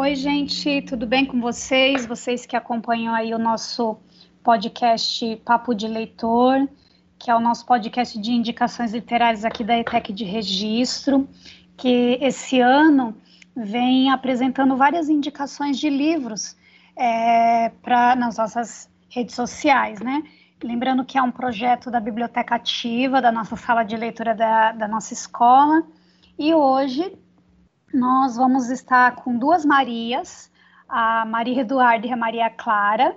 Oi, gente, tudo bem com vocês? Vocês que acompanham aí o nosso podcast Papo de Leitor, que é o nosso podcast de indicações literárias aqui da ETEC de Registro, que esse ano vem apresentando várias indicações de livros é, para nas nossas redes sociais, né? Lembrando que é um projeto da Biblioteca Ativa, da nossa sala de leitura da, da nossa escola, e hoje nós vamos estar com duas Marias, a Maria Eduarda e a Maria Clara,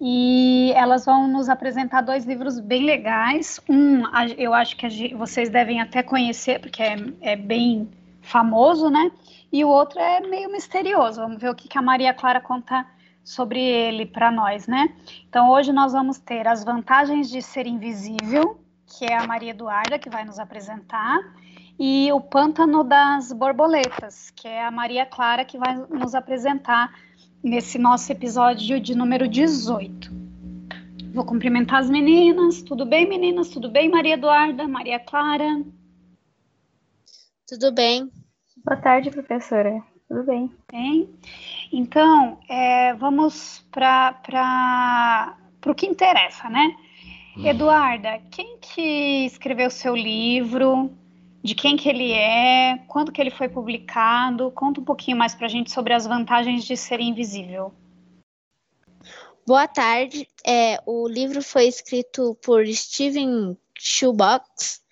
e elas vão nos apresentar dois livros bem legais. Um, eu acho que vocês devem até conhecer, porque é, é, bem famoso, né? E o outro é meio misterioso. Vamos ver o que, que a Maria Clara conta sobre ele para nós, né? Então, hoje nós vamos ter as vantagens de ser invisível, que é a Maria Eduarda que vai nos apresentar e o Pântano das Borboletas, que é a Maria Clara que vai nos apresentar nesse nosso episódio de número 18. Vou cumprimentar as meninas. Tudo bem, meninas? Tudo bem, Maria Eduarda, Maria Clara? Tudo bem. Boa tarde, professora. Tudo bem. Bem. Então, é, vamos para o que interessa, né? Hum. Eduarda, quem que escreveu seu livro? De quem que ele é, quando que ele foi publicado. Conta um pouquinho mais para a gente sobre as vantagens de ser invisível. Boa tarde. É, o livro foi escrito por Steven Shoebox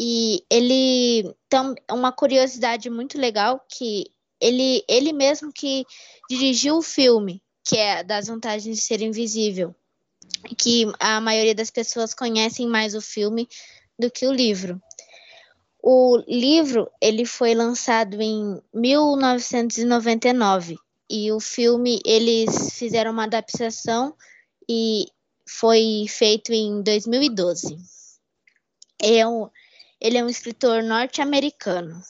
e ele tem uma curiosidade muito legal que ele, ele mesmo que dirigiu o filme, que é das vantagens de ser invisível, que a maioria das pessoas conhecem mais o filme do que o livro. O livro ele foi lançado em 1999 e o filme eles fizeram uma adaptação e foi feito em 2012. É um, ele é um escritor norte-americano.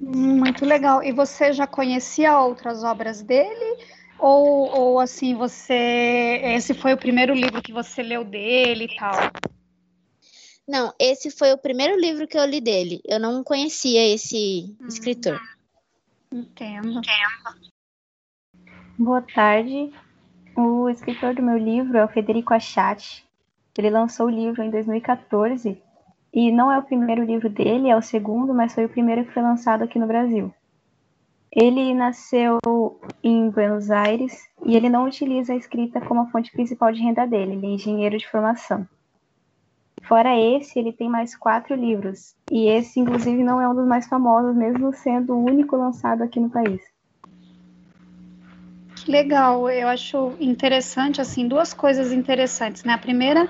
Muito legal. E você já conhecia outras obras dele? Ou, ou assim, você. Esse foi o primeiro livro que você leu dele e tal? Não, esse foi o primeiro livro que eu li dele. Eu não conhecia esse hum, escritor. Entendo. Boa tarde. O escritor do meu livro é o Federico Achati. Ele lançou o livro em 2014 e não é o primeiro livro dele, é o segundo, mas foi o primeiro que foi lançado aqui no Brasil. Ele nasceu em Buenos Aires e ele não utiliza a escrita como a fonte principal de renda dele, ele é engenheiro de formação. Fora esse, ele tem mais quatro livros. E esse, inclusive, não é um dos mais famosos, mesmo sendo o único lançado aqui no país. Legal, eu acho interessante, assim, duas coisas interessantes, né? A primeira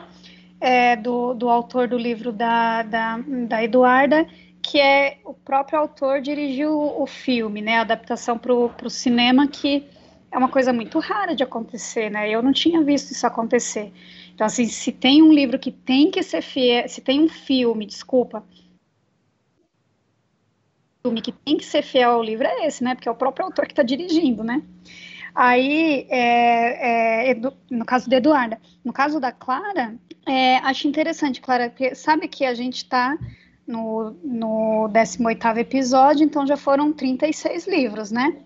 é do, do autor do livro da, da, da Eduarda, que é o próprio autor dirigiu o filme, né? A adaptação para o cinema, que é uma coisa muito rara de acontecer, né? Eu não tinha visto isso acontecer. Então, assim, se tem um livro que tem que ser fiel, se tem um filme, desculpa, filme que tem que ser fiel ao livro é esse, né? Porque é o próprio autor que está dirigindo, né? Aí, é, é, no caso da Eduarda, no caso da Clara, é, acho interessante, Clara, porque sabe que a gente está no, no 18º episódio, então já foram 36 livros, né?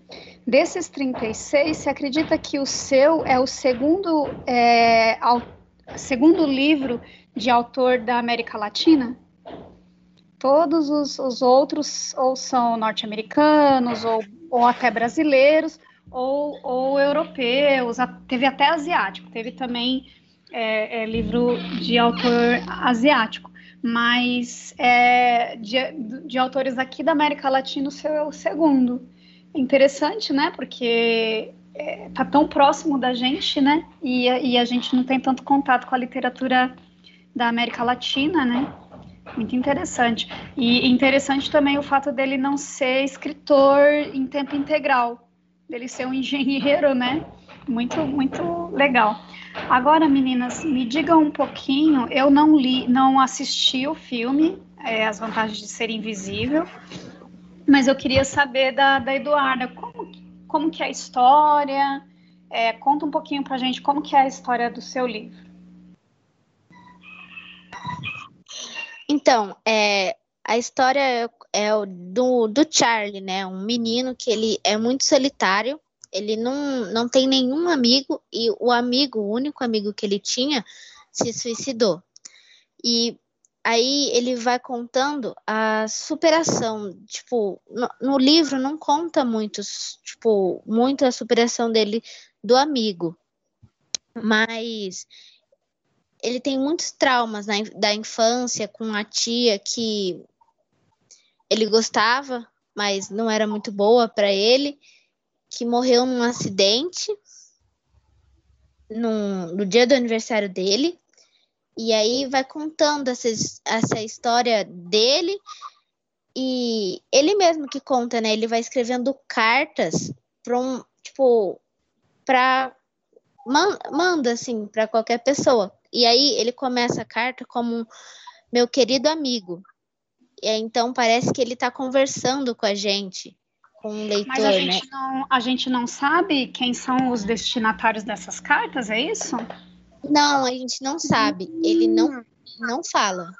Desses 36, você acredita que o seu é o segundo é, segundo livro de autor da América Latina. Todos os, os outros ou são norte-americanos ou, ou até brasileiros ou, ou europeus, teve até asiático, teve também é, é, livro de autor asiático, mas é, de, de autores aqui da América Latina, o seu é o segundo. Interessante, né? Porque é, tá tão próximo da gente, né? E, e a gente não tem tanto contato com a literatura da América Latina, né? Muito interessante. E interessante também o fato dele não ser escritor em tempo integral, dele ser um engenheiro, né? Muito, muito legal. Agora, meninas, me digam um pouquinho. Eu não li, não assisti o filme, é, As Vantagens de Ser Invisível, mas eu queria saber da, da Eduarda, como, que é a história? É, conta um pouquinho para a gente como que é a história do seu livro. Então, é, a história é do, do Charlie, né? Um menino que ele é muito solitário, ele não, não tem nenhum amigo, e o amigo, o único amigo que ele tinha, se suicidou. E aí ele vai contando a superação, tipo, no, no, livro não conta muito, tipo, muito a superação dele do amigo, mas ele tem muitos traumas na, da infância com a tia que ele gostava, mas não era muito boa para ele, que morreu num acidente no, no dia do aniversário dele. E aí vai contando essa, essa história dele e ele mesmo que conta, né? Ele vai escrevendo cartas para um, tipo, para man, manda assim para qualquer pessoa. E aí ele começa a carta como meu querido amigo. E então parece que ele está conversando com a gente, com o leitor, Mas a né? gente, não, a gente não sabe quem são os destinatários dessas cartas, é isso? Não, a gente não sabe. Ele não, não fala.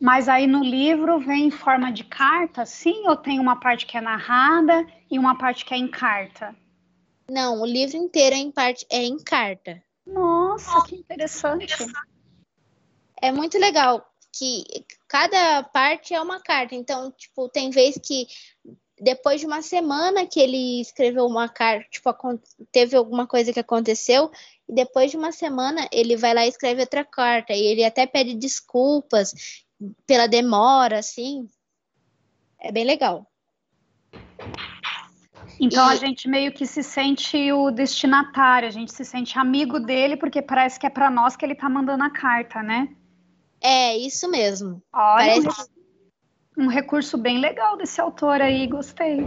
Mas aí no livro vem em forma de carta, sim? Ou tem uma parte que é narrada e uma parte que é em carta? Não, o livro inteiro é em, parte, é em carta. Nossa, que interessante. É muito legal que cada parte é uma carta. Então, tipo, tem vez que depois de uma semana que ele escreveu uma carta, tipo, teve alguma coisa que aconteceu, e depois de uma semana ele vai lá e escreve outra carta, e ele até pede desculpas pela demora, assim. É bem legal. Então e... a gente meio que se sente o destinatário, a gente se sente amigo dele, porque parece que é para nós que ele tá mandando a carta, né? É, isso mesmo. Olha, Parece um recurso bem legal desse autor aí, gostei.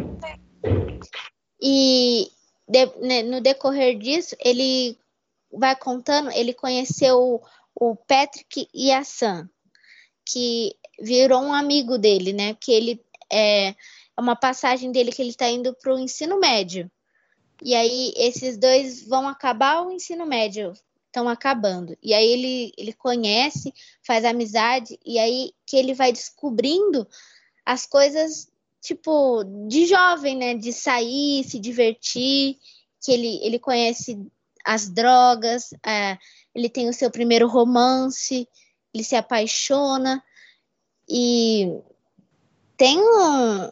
E de, né, no decorrer disso, ele vai contando, ele conheceu o Patrick e a Sam, que virou um amigo dele, né? Que ele é, é uma passagem dele que ele está indo para o ensino médio. E aí esses dois vão acabar o ensino médio, estão acabando. E aí ele, ele conhece, faz amizade, e aí que ele vai descobrindo as coisas, tipo, de jovem, né? De sair, se divertir, que ele, ele conhece as drogas, é, ele tem o seu primeiro romance, ele se apaixona e tem um.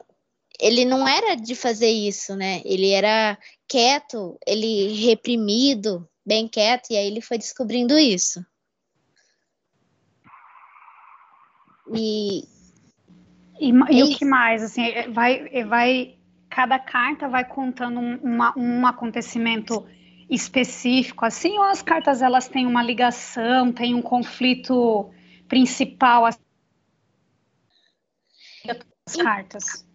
Ele não era de fazer isso, né? Ele era quieto, ele reprimido, bem quieto, e aí ele foi descobrindo isso. E, e, e o que mais? Assim, é, vai, é, vai, cada carta vai contando um, uma, um acontecimento específico, assim, ou as cartas elas têm uma ligação, têm um conflito principal? Assim, as cartas.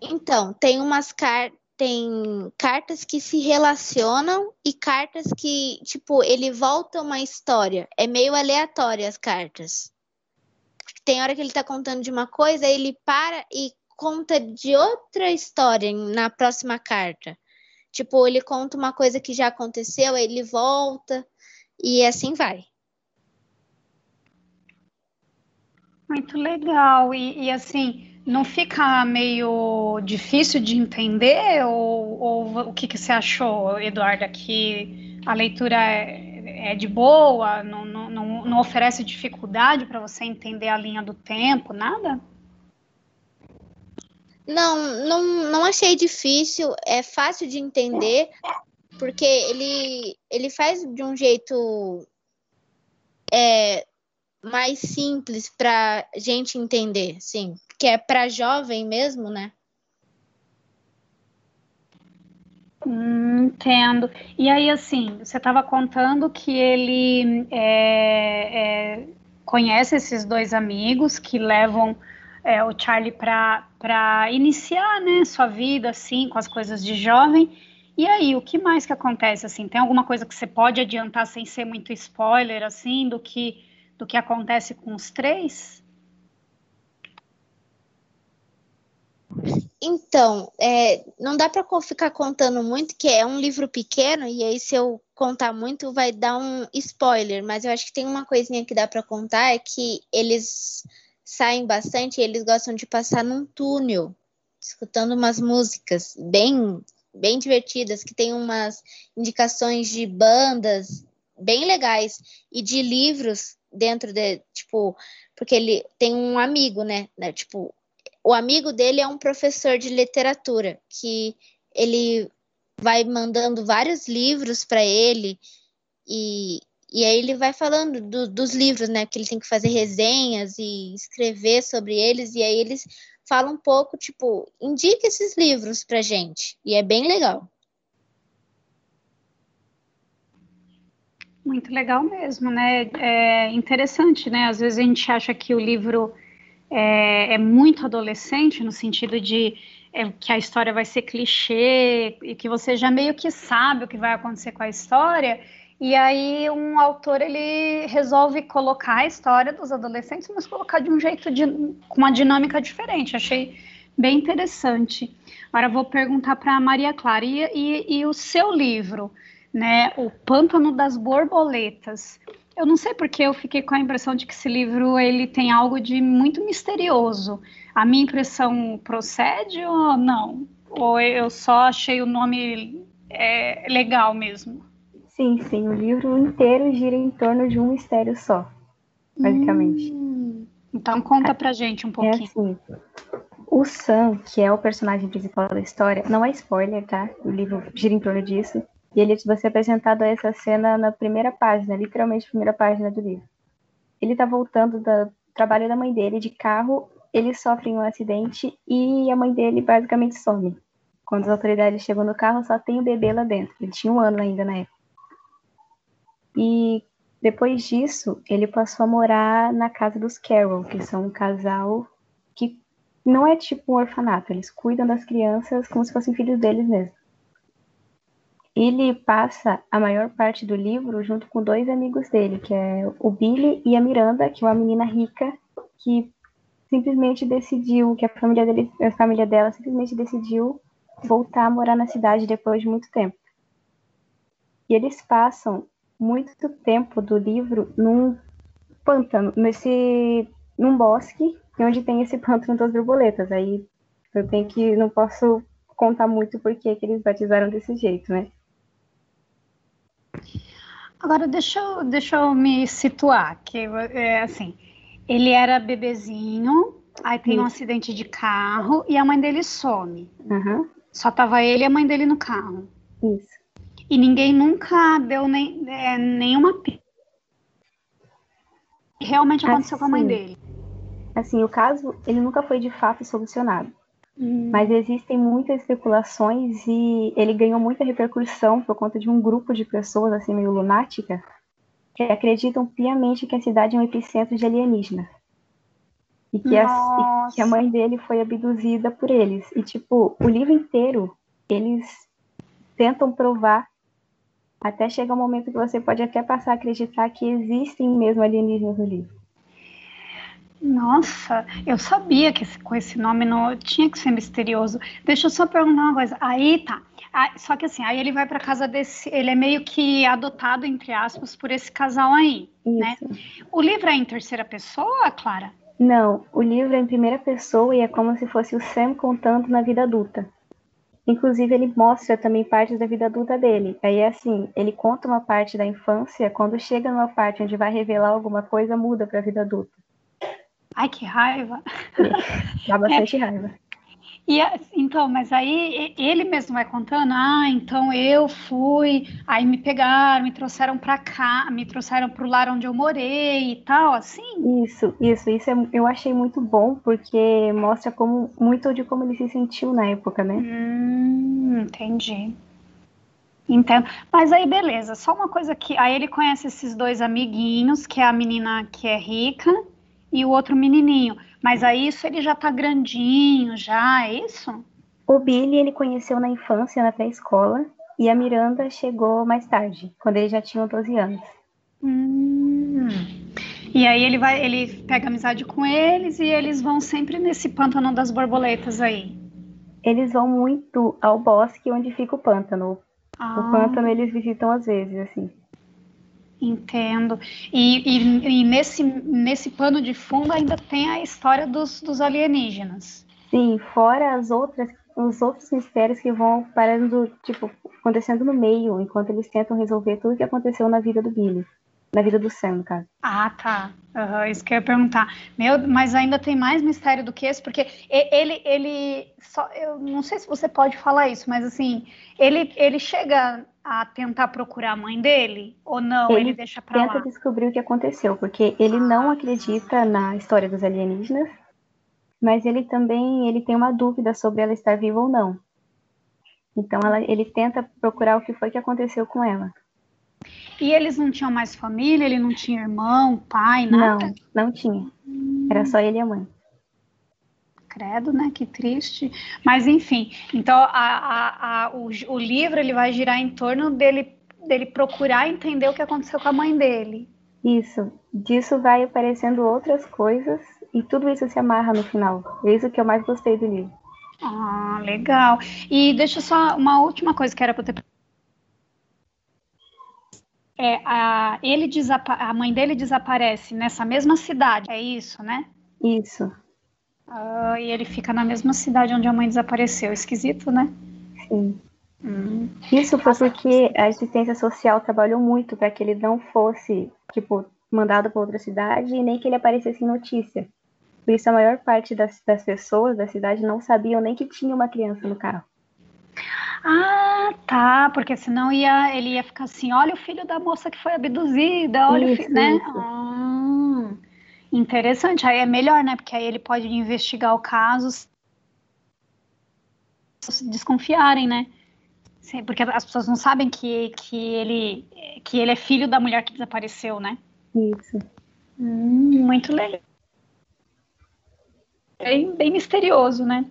Então, tem umas cartas tem cartas que se relacionam e cartas que, tipo, ele volta uma história. É meio aleatório as cartas. Tem hora que ele tá contando de uma coisa, ele para e conta de outra história na próxima carta. Tipo, ele conta uma coisa que já aconteceu, ele volta e assim vai. Muito legal. E, e assim, não fica meio difícil de entender? Ou, ou o que, que você achou, Eduardo? Que a leitura é, é de boa, não, não, não, não oferece dificuldade para você entender a linha do tempo, nada? Não, não, não achei difícil, é fácil de entender, porque ele, ele faz de um jeito é, mais simples para gente entender, sim que é para jovem mesmo, né? Hum, entendo. E aí, assim, você estava contando que ele é, é, conhece esses dois amigos que levam é, o Charlie para iniciar, né, sua vida, assim, com as coisas de jovem. E aí, o que mais que acontece, assim? Tem alguma coisa que você pode adiantar sem ser muito spoiler, assim, do que, do que acontece com os três? Então, é, não dá para ficar contando muito, que é um livro pequeno, e aí se eu contar muito vai dar um spoiler, mas eu acho que tem uma coisinha que dá para contar, é que eles saem bastante e eles gostam de passar num túnel, escutando umas músicas bem, bem divertidas, que tem umas indicações de bandas bem legais e de livros dentro de, tipo, porque ele tem um amigo, né? né tipo, o amigo dele é um professor de literatura que ele vai mandando vários livros para ele e, e aí ele vai falando do, dos livros, né? Que ele tem que fazer resenhas e escrever sobre eles e aí eles falam um pouco, tipo, indica esses livros pra gente e é bem legal. Muito legal mesmo, né? É interessante, né? Às vezes a gente acha que o livro é, é muito adolescente, no sentido de é, que a história vai ser clichê e que você já meio que sabe o que vai acontecer com a história. E aí um autor ele resolve colocar a história dos adolescentes, mas colocar de um jeito de, com uma dinâmica diferente. Achei bem interessante. Agora vou perguntar para a Maria Clara e, e, e o seu livro né, O Pântano das Borboletas. Eu não sei porque eu fiquei com a impressão de que esse livro ele tem algo de muito misterioso. A minha impressão procede ou não? Ou eu só achei o nome é, legal mesmo? Sim, sim. O livro inteiro gira em torno de um mistério só, basicamente. Hum, então conta pra gente um é pouquinho. É assim, o Sam, que é o personagem principal da história, não é spoiler, tá? O livro gira em torno disso. E ele vai ser apresentado a essa cena na primeira página, literalmente primeira página do livro. Ele tá voltando do trabalho da mãe dele de carro, ele sofre um acidente e a mãe dele basicamente some. Quando as autoridades chegam no carro, só tem o bebê lá dentro. Ele tinha um ano ainda na época. E depois disso, ele passou a morar na casa dos Carroll, que são um casal que não é tipo um orfanato, eles cuidam das crianças como se fossem filhos deles mesmo ele passa a maior parte do livro junto com dois amigos dele, que é o Billy e a Miranda, que é uma menina rica que simplesmente decidiu, que a família dele, a família dela simplesmente decidiu voltar a morar na cidade depois de muito tempo. E eles passam muito tempo do livro num pântano, nesse num bosque onde tem esse pântano das borboletas. Aí eu tenho que não posso contar muito porque que eles batizaram desse jeito, né? Agora, deixa eu, deixa eu me situar, que é assim, ele era bebezinho, aí tem Isso. um acidente de carro e a mãe dele some. Uhum. Só tava ele e a mãe dele no carro. Isso. E ninguém nunca deu nem, é, nenhuma realmente aconteceu assim, com a mãe assim, dele. Assim, o caso, ele nunca foi de fato solucionado. Hum. Mas existem muitas especulações e ele ganhou muita repercussão por conta de um grupo de pessoas, assim, meio lunática, que acreditam piamente que a cidade é um epicentro de alienígenas. E que, a, e que a mãe dele foi abduzida por eles. E, tipo, o livro inteiro, eles tentam provar até chegar um momento que você pode até passar a acreditar que existem mesmo alienígenas no livro. Nossa, eu sabia que esse, com esse nome não tinha que ser misterioso. Deixa eu só perguntar uma coisa. Aí tá. Ah, só que assim, aí ele vai para casa desse, ele é meio que adotado entre aspas por esse casal aí, né? Isso. né? O livro é em terceira pessoa, Clara? Não, o livro é em primeira pessoa e é como se fosse o Sam contando na vida adulta. Inclusive, ele mostra também partes da vida adulta dele. Aí é assim, ele conta uma parte da infância, quando chega numa parte onde vai revelar alguma coisa, muda para a vida adulta. Ai, que raiva. Dá bastante é. raiva. E então, mas aí ele mesmo vai contando, ah, então eu fui, aí me pegaram, me trouxeram para cá, me trouxeram para o lar onde eu morei e tal, assim. Isso, isso, isso é, eu achei muito bom porque mostra como muito de como ele se sentiu na época, né? Hum, entendi. Entendo. Mas aí, beleza. Só uma coisa que aí ele conhece esses dois amiguinhos, que é a menina que é rica e o outro menininho. Mas aí isso ele já tá grandinho, já, é isso? O Billy ele conheceu na infância, na pré-escola, e a Miranda chegou mais tarde, quando ele já tinha 12 anos. Hum. E aí ele vai, ele pega amizade com eles e eles vão sempre nesse pântano das borboletas aí. Eles vão muito ao bosque onde fica o pântano. Ah. O pântano eles visitam às vezes, assim. Entendo. E, e, e, nesse, nesse pano de fundo ainda tem a história dos, dos alienígenas. Sim, fora as outras, os outros mistérios que vão parando, tipo, acontecendo no meio, enquanto eles tentam resolver tudo que aconteceu na vida do Billy. Na vida do Sam, no caso. Ah, tá. Uhum, isso que eu ia perguntar. Meu, mas ainda tem mais mistério do que esse, porque ele, ele só, eu não sei se você pode falar isso, mas assim, ele, ele chega a tentar procurar a mãe dele ou não? Ele, ele deixa para lá. Tenta descobrir o que aconteceu, porque ele não acredita na história dos alienígenas, mas ele também ele tem uma dúvida sobre ela estar viva ou não. Então ela, ele tenta procurar o que foi que aconteceu com ela. E eles não tinham mais família? Ele não tinha irmão, pai, nada? Não, não tinha. Era só ele e a mãe. Credo, né? Que triste. Mas enfim, então a, a, a, o, o, livro ele vai girar em torno dele, dele procurar entender o que aconteceu com a mãe dele. Isso. Disso vai aparecendo outras coisas e tudo isso se amarra no final. É isso que eu mais gostei do livro. Ah, legal. E deixa só uma última coisa que era para ter é, a, ele a mãe dele desaparece nessa mesma cidade, é isso, né? Isso. Uh, e ele fica na mesma cidade onde a mãe desapareceu. Esquisito, né? Sim. Hum. Isso foi porque a assistência social trabalhou muito para que ele não fosse, tipo, mandado para outra cidade e nem que ele aparecesse em notícia. Por isso, a maior parte das, das pessoas da cidade não sabiam nem que tinha uma criança no carro. Ah, tá, porque senão ia, ele ia ficar assim, olha o filho da moça que foi abduzida, olha isso, o filho, né? Ah, interessante, aí é melhor, né? Porque aí ele pode investigar o caso se desconfiarem, né? Porque as pessoas não sabem que, que, ele, que ele é filho da mulher que desapareceu, né? Isso. Hum, muito legal. Bem, bem misterioso, né?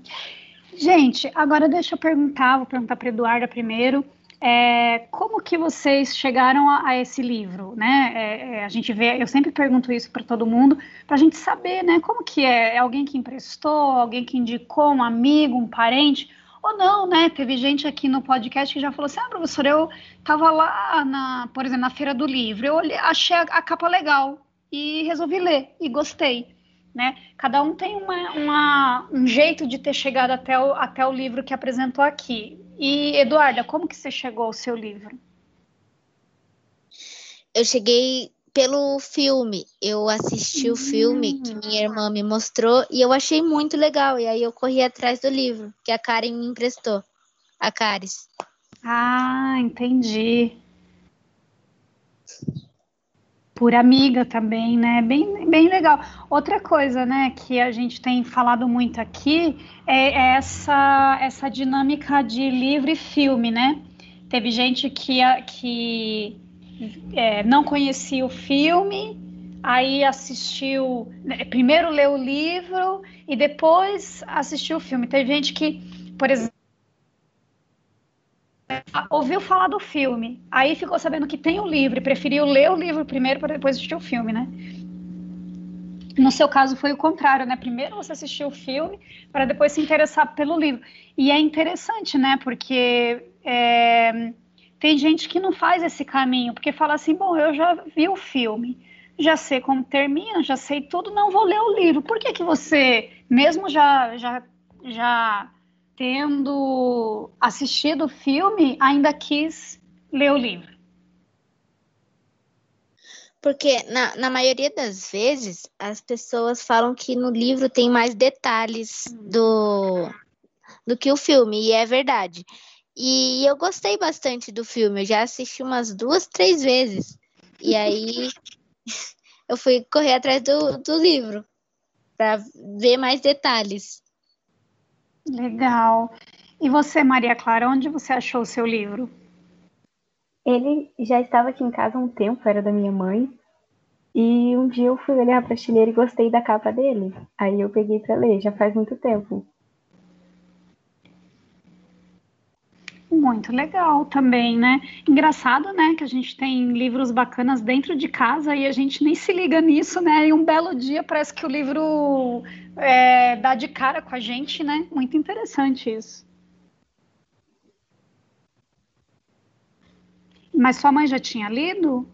Gente, agora deixa eu perguntar, vou perguntar para Eduarda primeiro. É, como que vocês chegaram a, a esse livro, né? É, é, a gente vê, eu sempre pergunto isso para todo mundo, para a gente saber, né? Como que é? É alguém que emprestou, alguém que indicou, um amigo, um parente? Ou não, né? Teve gente aqui no podcast que já falou assim: ah, professor, eu estava lá, na, por exemplo, na Feira do Livro, eu achei a, a capa legal e resolvi ler e gostei né? Cada um tem uma, uma, um jeito de ter chegado até o, até o livro que apresentou aqui. E, Eduarda, como que você chegou ao seu livro? Eu cheguei pelo filme. Eu assisti o filme que minha irmã me mostrou e eu achei muito legal. E aí eu corri atrás do livro que a Karen me emprestou. A Caris. Ah, entendi por amiga também, né? Bem, bem legal. Outra coisa, né, que a gente tem falado muito aqui é essa, essa dinâmica de livro e filme, né? Teve gente que, que é, não conhecia o filme, aí assistiu, né, primeiro leu o livro e depois assistiu o filme. Teve gente que, por exemplo, ouviu falar do filme, aí ficou sabendo que tem o livro e preferiu ler o livro primeiro para depois assistir o filme, né? No seu caso foi o contrário, né? Primeiro você assistiu o filme para depois se interessar pelo livro. E é interessante, né? Porque é, tem gente que não faz esse caminho, porque fala assim: bom, eu já vi o filme, já sei como termina, já sei tudo, não vou ler o livro. Por que, que você, mesmo já, já, já tendo assistido o filme, ainda quis ler o livro? Porque na, na maioria das vezes as pessoas falam que no livro tem mais detalhes do, do que o filme, e é verdade. E eu gostei bastante do filme, eu já assisti umas duas, três vezes. E aí eu fui correr atrás do, do livro para ver mais detalhes. Legal. E você, Maria Clara, onde você achou o seu livro? Ele já estava aqui em casa há um tempo, era da minha mãe. E um dia eu fui olhar a prateleira e gostei da capa dele. Aí eu peguei para ler, já faz muito tempo. Muito legal também, né? Engraçado, né? Que a gente tem livros bacanas dentro de casa e a gente nem se liga nisso, né? E um belo dia parece que o livro é, dá de cara com a gente, né? Muito interessante isso. Mas sua mãe já tinha lido?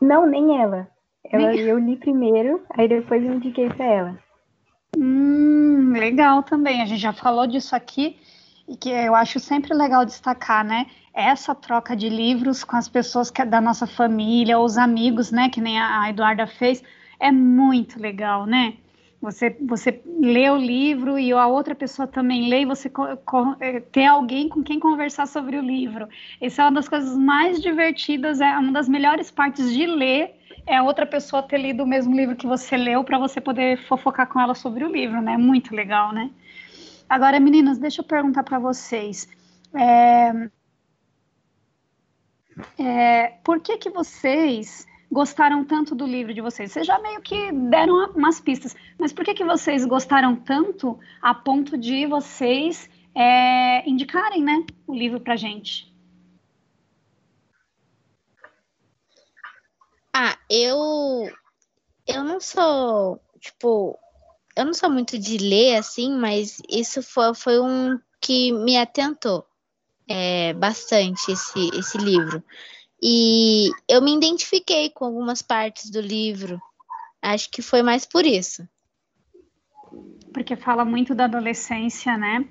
Não, nem ela. Ela eu li primeiro, aí depois eu indiquei para ela. Hum, legal também. A gente já falou disso aqui e que eu acho sempre legal destacar, né? Essa troca de livros com as pessoas que é da nossa família, os amigos, né? Que nem a Eduarda fez, é muito legal, né? Você, você lê o livro e a outra pessoa também lê e você é, ter alguém com quem conversar sobre o livro. Essa é uma das coisas mais divertidas, é uma das melhores partes de ler, é outra pessoa ter lido o mesmo livro que você leu para você poder fofocar com ela sobre o livro, né? Muito legal, né? Agora, meninas, deixa eu perguntar para vocês. É, é, por que que vocês gostaram tanto do livro de vocês? Vocês já meio que deram umas pistas, mas por que, que vocês gostaram tanto a ponto de vocês é, indicarem né, o livro para gente? Ah, eu eu não sou tipo eu não sou muito de ler assim, mas isso foi, foi um que me atentou é, bastante esse, esse livro. E eu me identifiquei com algumas partes do livro. Acho que foi mais por isso. Porque fala muito da adolescência, né?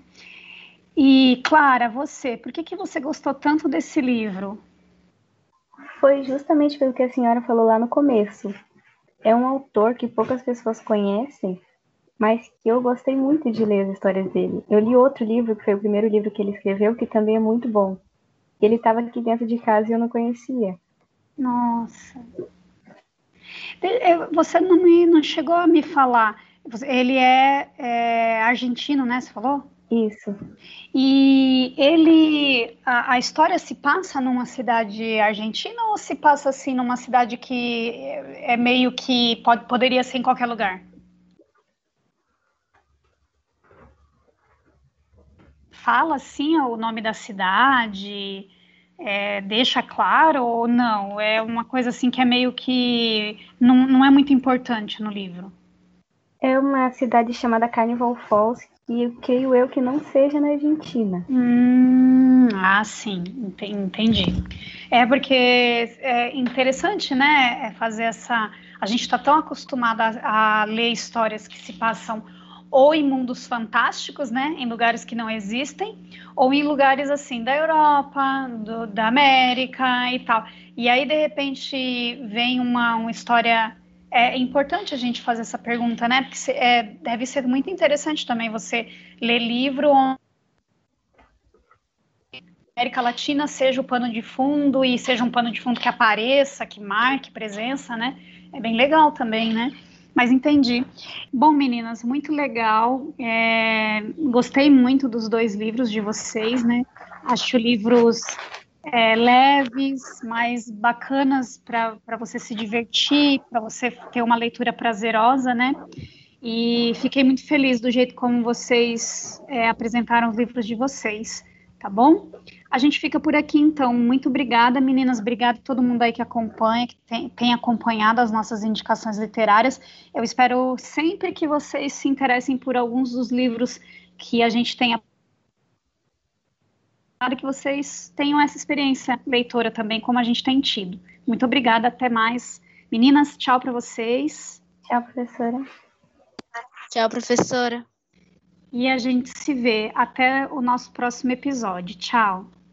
E Clara, você, por que, que você gostou tanto desse livro? Foi justamente pelo que a senhora falou lá no começo. É um autor que poucas pessoas conhecem, mas que eu gostei muito de ler as histórias dele. Eu li outro livro, que foi o primeiro livro que ele escreveu, que também é muito bom, ele estava aqui dentro de casa e eu não conhecia. Nossa. Você não, me, não chegou a me falar. Ele é, é argentino, né? Você falou? Isso. E ele. A, a, história se passa numa cidade argentina ou se passa assim numa cidade que é meio que pode, poderia ser em qualquer lugar? Fala assim o nome da cidade, é, deixa claro ou não? É uma coisa assim que é meio que não, não é muito importante no livro. É uma cidade chamada Carnival Falls, e creio eu que não seja na Argentina. Hum, ah, sim, entendi. É porque é interessante, né, é fazer essa... A gente está tão acostumado a, a ler histórias que se passam ou em mundos fantásticos, né, em lugares que não existem, ou em lugares assim da Europa, do, da América e tal. E aí de repente vem uma, uma história é importante a gente fazer essa pergunta, né? Porque é, deve ser muito interessante também você ler livro onde América Latina seja o pano de fundo e seja um pano de fundo que apareça, que marque presença, né? É bem legal também, né? Mas entendi. Bom, meninas, muito legal. É, gostei muito dos dois livros de vocês, né? Acho livros é, leves, mais bacanas para você se divertir, para você ter uma leitura prazerosa, né? E fiquei muito feliz do jeito como vocês é, apresentaram os livros de vocês, tá bom? A gente fica por aqui, então. Muito obrigada, meninas. Obrigada a todo mundo aí que acompanha, que tem, tem, acompanhado as nossas indicações literárias. Eu espero sempre que vocês se interessem por alguns dos livros que a gente tenha que vocês tenham essa experiência leitora também, como a gente tem tido. Muito obrigada, até mais. Meninas, tchau para vocês. Tchau, professora. Tchau, professora. E a gente se vê até o nosso próximo episódio. Tchau.